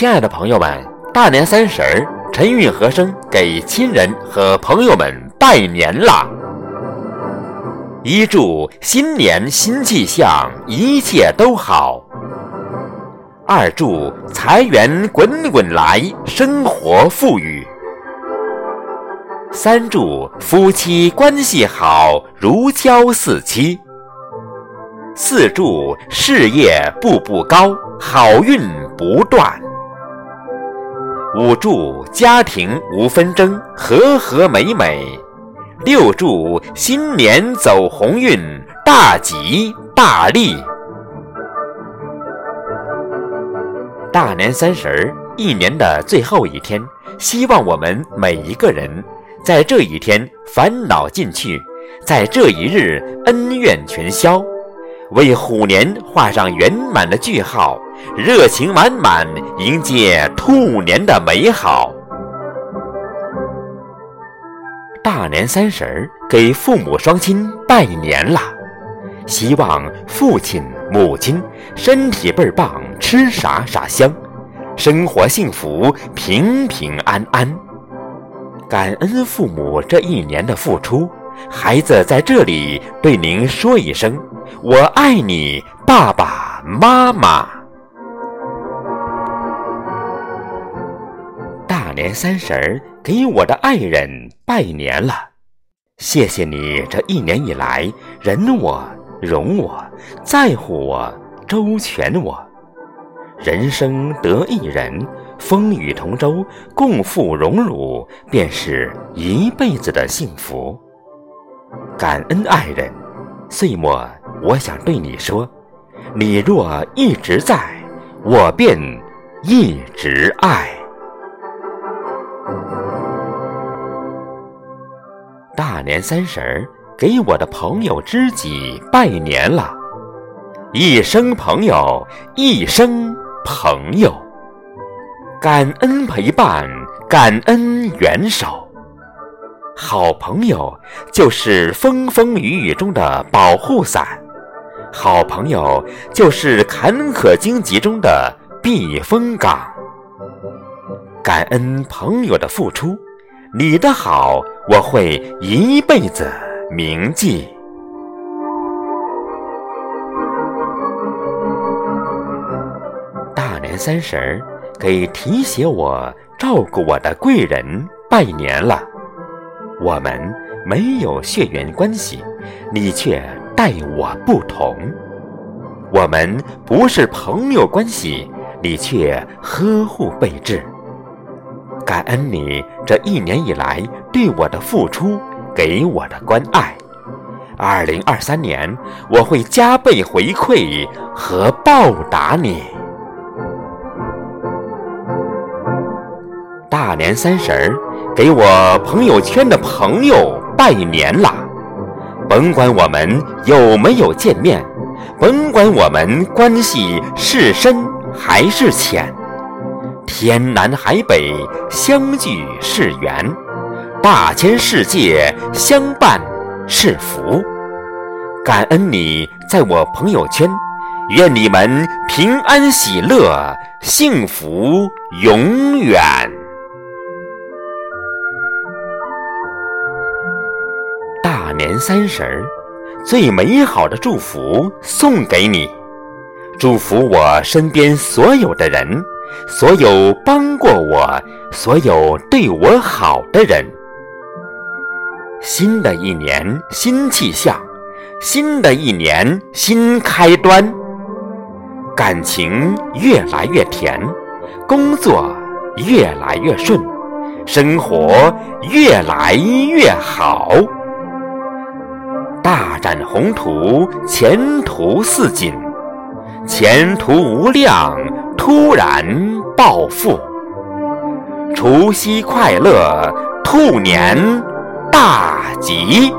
亲爱的朋友们，大年三十儿，陈韵和声给亲人和朋友们拜年啦！一祝新年新气象，一切都好；二祝财源滚滚来，生活富裕；三祝夫妻关系好，如胶似漆；四祝事业步步高，好运不断。五祝家庭无纷争，和和美美；六祝新年走鸿运，大吉大利。大年三十儿，一年的最后一天，希望我们每一个人在这一天烦恼尽去，在这一日恩怨全消。为虎年画上圆满的句号，热情满满迎接兔年的美好。大年三十儿给父母双亲拜年啦！希望父亲母亲身体倍儿棒，吃啥啥香，生活幸福，平平安安。感恩父母这一年的付出，孩子在这里对您说一声。我爱你，爸爸妈妈。大年三十儿，给我的爱人拜年了。谢谢你这一年以来忍我、容我、在乎我、周全我。人生得一人，风雨同舟，共赴荣辱，便是一辈子的幸福。感恩爱人，岁末。我想对你说，你若一直在，我便一直爱。大年三十儿，给我的朋友知己拜年了，一生朋友，一生朋友，感恩陪伴，感恩援手。好朋友就是风风雨雨中的保护伞。好朋友就是坎坷荆棘中的避风港。感恩朋友的付出，你的好我会一辈子铭记。大年三十儿，给提携我、照顾我的贵人拜年了。我们没有血缘关系，你却。待我不同，我们不是朋友关系，你却呵护备至。感恩你这一年以来对我的付出，给我的关爱。二零二三年，我会加倍回馈和报答你。大年三十儿，给我朋友圈的朋友拜年啦！甭管我们有没有见面，甭管我们关系是深还是浅，天南海北相聚是缘，大千世界相伴是福。感恩你在我朋友圈，愿你们平安喜乐，幸福永远。三十儿，最美好的祝福送给你，祝福我身边所有的人，所有帮过我、所有对我好的人。新的一年新气象，新的一年新开端，感情越来越甜，工作越来越顺，生活越来越好。宏图，前途似锦，前途无量，突然暴富。除夕快乐，兔年大吉。